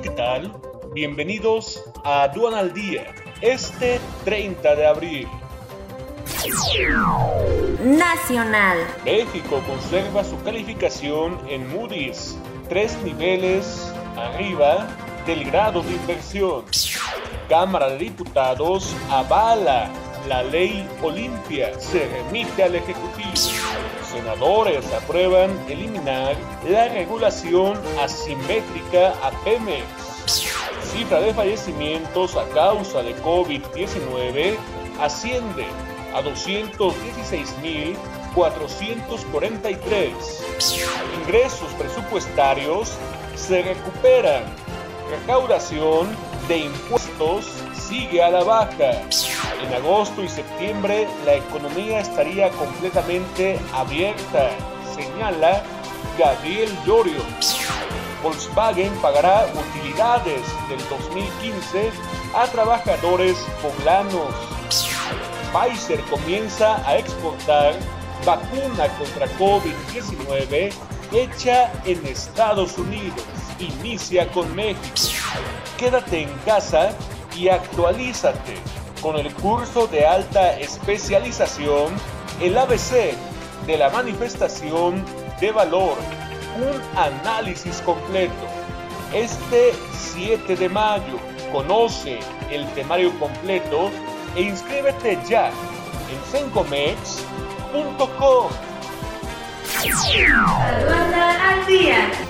Hola, ¿qué tal? Bienvenidos a Aduan al Día, este 30 de abril. Nacional. México conserva su calificación en Moody's, tres niveles arriba del grado de inversión. Cámara de Diputados avala la ley Olimpia, se remite al Ejecutivo. Senadores aprueban eliminar la regulación asimétrica a Pemex. Cifra de fallecimientos a causa de COVID-19 asciende a 216.443. Ingresos presupuestarios se recuperan. Recaudación de impuestos sigue a la baja. En agosto y septiembre la economía estaría completamente abierta, señala Gabriel Llorio. Volkswagen pagará utilidades del 2015 a trabajadores poblanos. Pfizer comienza a exportar vacuna contra COVID-19 hecha en Estados Unidos. Inicia con México. Quédate en casa y actualízate con el curso de alta especialización, el ABC de la manifestación de valor, un análisis completo. Este 7 de mayo, conoce el temario completo e inscríbete ya en sencomex.com. al día.